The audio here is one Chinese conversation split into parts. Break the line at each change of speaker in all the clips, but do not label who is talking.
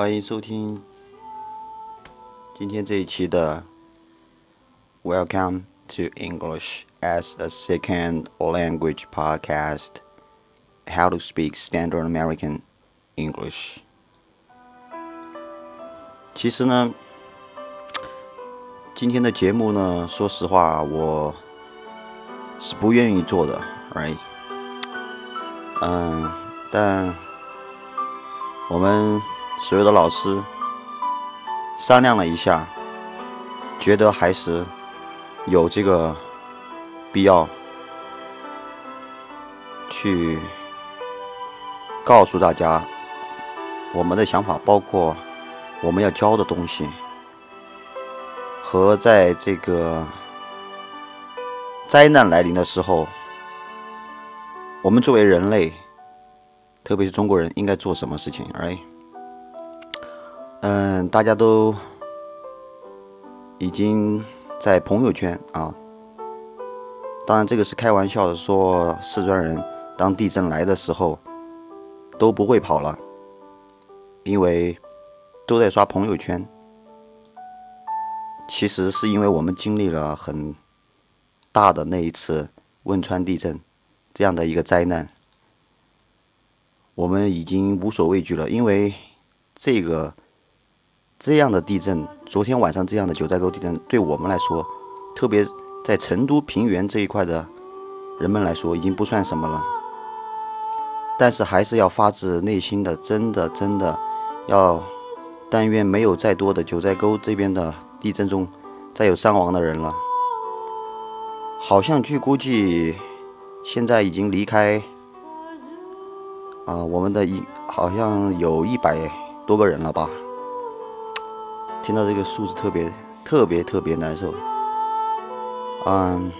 欢迎收听今天这一期的 Welcome to English as a Second Language Podcast How to Speak Standard American English。其实呢，今天的节目呢，说实话，我是不愿意做的，right？嗯，但我们所有的老师商量了一下，觉得还是有这个必要去告诉大家我们的想法，包括我们要教的东西，和在这个灾难来临的时候，我们作为人类。特别是中国人应该做什么事情？哎，嗯，大家都已经在朋友圈啊，当然这个是开玩笑的，说四川人当地震来的时候都不会跑了，因为都在刷朋友圈。其实是因为我们经历了很大的那一次汶川地震这样的一个灾难。我们已经无所畏惧了，因为这个这样的地震，昨天晚上这样的九寨沟地震，对我们来说，特别在成都平原这一块的人们来说，已经不算什么了。但是还是要发自内心的，真的真的要，但愿没有再多的九寨沟这边的地震中再有伤亡的人了。好像据估计，现在已经离开。啊，我们的一好像有一百多个人了吧？听到这个数字特别特别特别难受。嗯，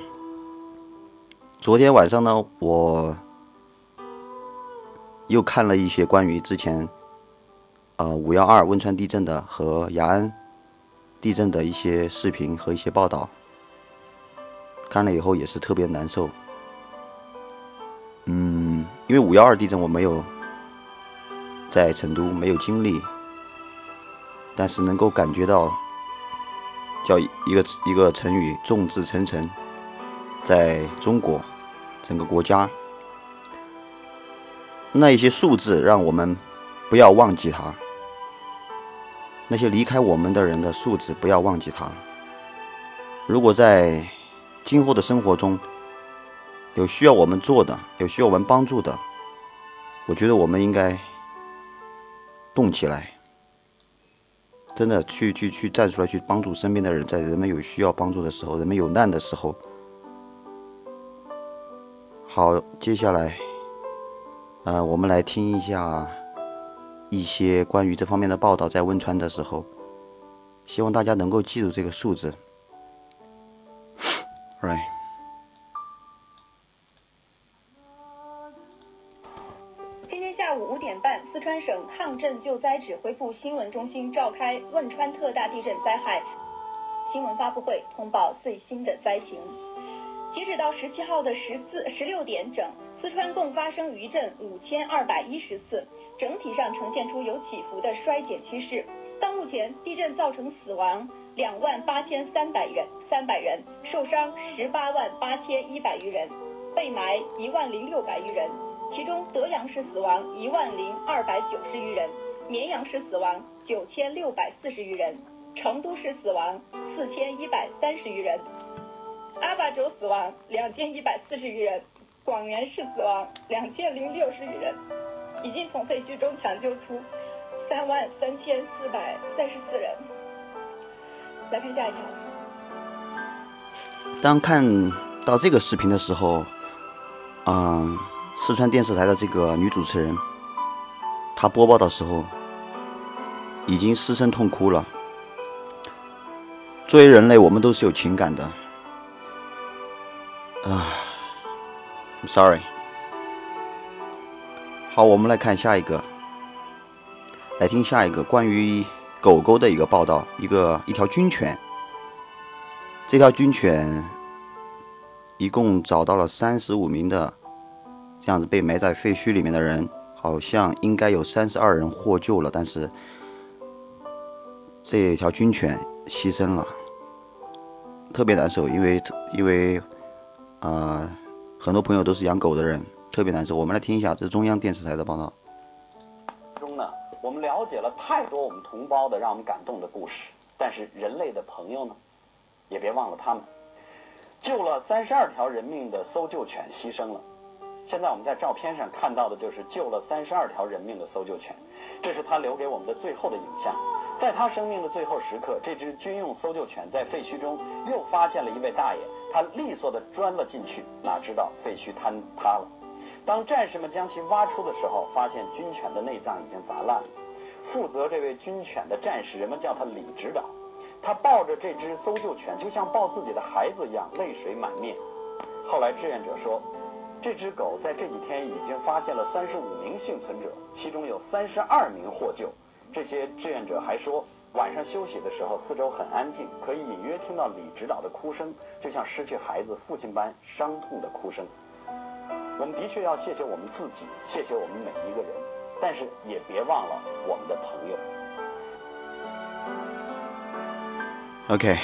昨天晚上呢，我又看了一些关于之前呃五幺二汶川地震的和雅安地震的一些视频和一些报道，看了以后也是特别难受。嗯，因为五幺二地震我没有在成都没有经历，但是能够感觉到，叫一个一个成语“众志成城”，在中国整个国家，那一些数字让我们不要忘记它，那些离开我们的人的数字不要忘记它。如果在今后的生活中，有需要我们做的，有需要我们帮助的，我觉得我们应该动起来，真的去去去站出来，去帮助身边的人，在人们有需要帮助的时候，人们有难的时候。好，接下来，呃，我们来听一下一些关于这方面的报道，在汶川的时候，希望大家能够记住这个数字，right。
省抗震救灾指挥部新闻中心召开汶川特大地震灾害新闻发布会，通报最新的灾情。截止到十七号的十四十六点整，四川共发生余震五千二百一十次，整体上呈现出有起伏的衰减趋势。到目前，地震造成死亡两万八千三百人，三百人受伤十八万八千一百余人，被埋一万零六百余人。其中，德阳市死亡一万零二百九十余人，绵阳市死亡九千六百四十余人，成都市死亡四千一百三十余人，阿坝州死亡两千一百四十余人，广元市死亡两千零六十余人，已经从废墟中抢救出三万三千四百三十四人。来看下一条。
当看到这个视频的时候，嗯。四川电视台的这个女主持人，她播报的时候已经失声痛哭了。作为人类，我们都是有情感的。啊，I'm sorry。好，我们来看下一个，来听下一个关于狗狗的一个报道。一个一条军犬，这条军犬一共找到了三十五名的。这样子被埋在废墟里面的人，好像应该有三十二人获救了，但是这条军犬牺牲了，特别难受，因为因为啊，很多朋友都是养狗的人，特别难受。我们来听一下，这中央电视台的报道。
中呢，我们了解了太多我们同胞的让我们感动的故事，但是人类的朋友呢，也别忘了他们。救了三十二条人命的搜救犬牺牲了。现在我们在照片上看到的就是救了三十二条人命的搜救犬，这是他留给我们的最后的影像。在他生命的最后时刻，这只军用搜救犬在废墟中又发现了一位大爷，他利索地钻了进去，哪知道废墟坍塌了。当战士们将其挖出的时候，发现军犬的内脏已经砸烂了。负责这位军犬的战士，人们叫他李指导。他抱着这只搜救犬，就像抱自己的孩子一样，泪水满面。后来志愿者说，这只狗在这几天已经发现了三十五名幸存者，其中有三十二名获救。这些志愿者还说，晚上休息的时候，四周很安静，可以隐约听到李指导的哭声，就像失去孩子父亲般伤痛的哭声。我们的确要谢谢我们自己，谢谢我们每一个人，但是也别忘了我们的朋友。
OK，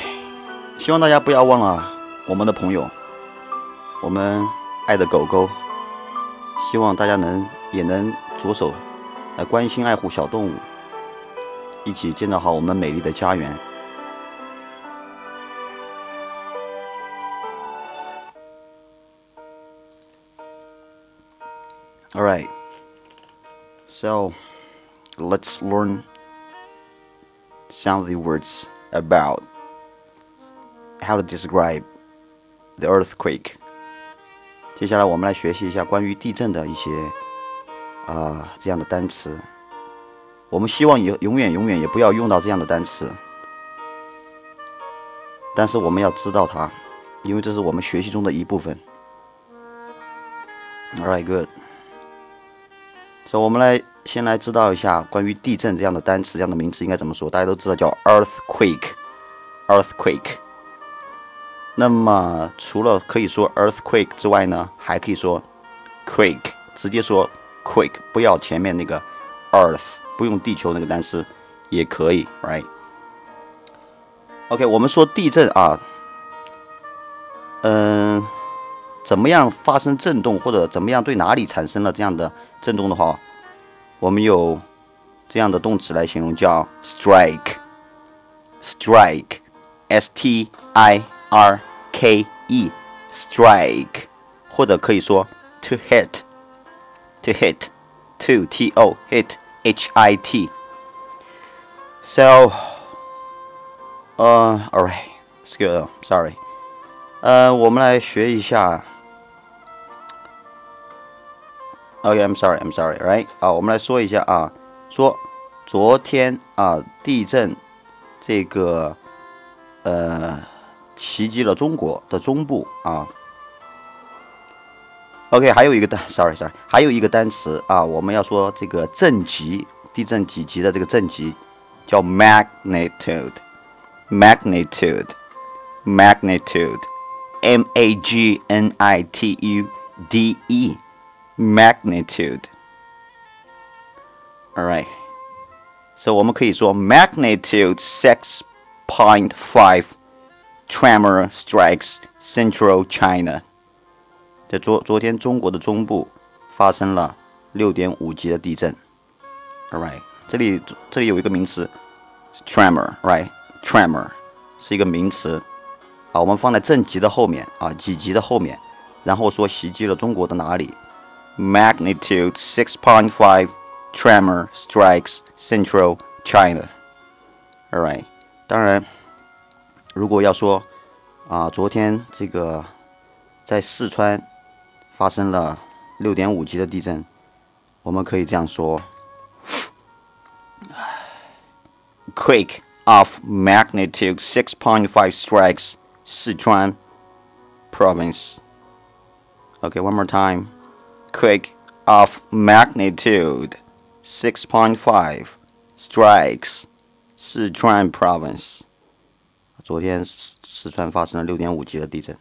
希望大家不要忘了我们的朋友，我们爱的狗狗。希望大家能也能着手来关心爱护小动物，一起建造好我们美丽的家园。All right, so let's learn some of the words about how to describe the earthquake。 接下来我们来学习一下关于地震的一些啊、这样的单词。我们希望以永远永远也不要用到这样的单词，但是我们要知道它，因为这是我们学习中的一部分。All right, good. 所以我们来先来知道一下关于地震这样的单词、这样的名词应该怎么说。大家都知道叫 earthquake，earthquake。那么除了可以说 earthquake 之外呢，还可以说 quake，直接说 quake，不要前面那个 earth，不用地球那个单词也可以，right？OK，我们说地震啊，嗯、怎么样发生震动，或者怎么样对哪里产生了这样的震动的话，我们有这样的动词来形容，叫 strike，strike，s t i r k e，strike，或者可以说 to hit，to hit，to t o hit h i t。So, uh, all right, let's go. Sorry. 呃，我们来学一下。OK, I'm sorry, I'm sorry, right? 啊，我们来说一下啊，说昨天啊地震，这个呃 袭击了中国的中部啊。OK，还有一个单，sorry sorry，还有一个单词啊，我们要说这个震级，地震几级的这个震级叫 magnitude，magnitude，magnitude，M A G N I T U D E。magnitude. All right，so 我们可以说 magnitude 6.5 tremor strikes central China. 在昨昨天，中国的中部发生了六点五级的地震。Alright，这里这里有一个名词 tremor，right？tremor 是一个名词啊，我们放在正极的后面啊，几级的后面，然后说袭击了中国的哪里？magnitude 6.5 tremor strikes central China. Alright，当然， 如果要说啊，昨天这个在四川发生了六点五级的地震，我们可以这样说：Quake of magnitude 6.5 strikes Sichuan province. Okay, one more time quake of magnitude 6.5 strikes Sichuan province。 昨天四川发生了六点五级的地震。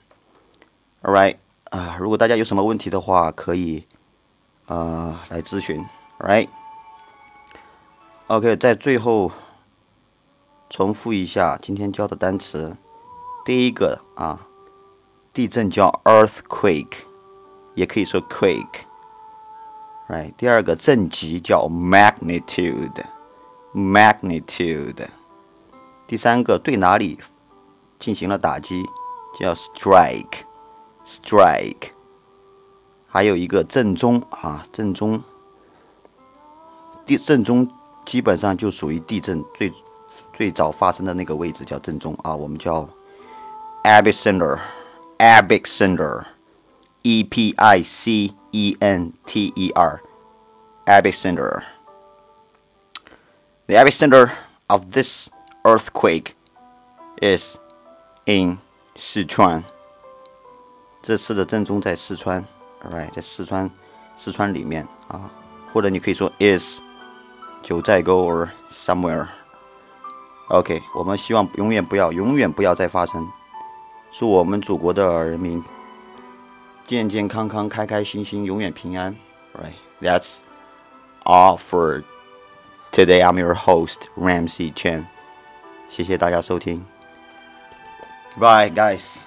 All right，啊、如果大家有什么问题的话，可以呃来咨询。All right。OK，在最后重复一下今天教的单词。第一个啊，地震叫 earthquake，也可以说 quake，right？第二个震级叫 magnitude，magnitude。第三个对哪里进行了打击叫 strike，strike。还有一个震中啊，震中，地震中基本上就属于地震最最早发生的那个位置叫震中啊，我们叫 epicenter，epicenter，e p i c e n t e r，epicenter。The epicenter of this earthquake is in 四川。这次的震中在四川。Right，在四川，四川里面啊，或者你可以说 is 九寨沟 or somewhere。OK，我们希望永远不要，永远不要再发生。祝我们祖国的人民健健康康、开开心心、永远平安。Right，that's all for today. I'm your host Ramsey Chen。谢谢大家收听。Bye, guys.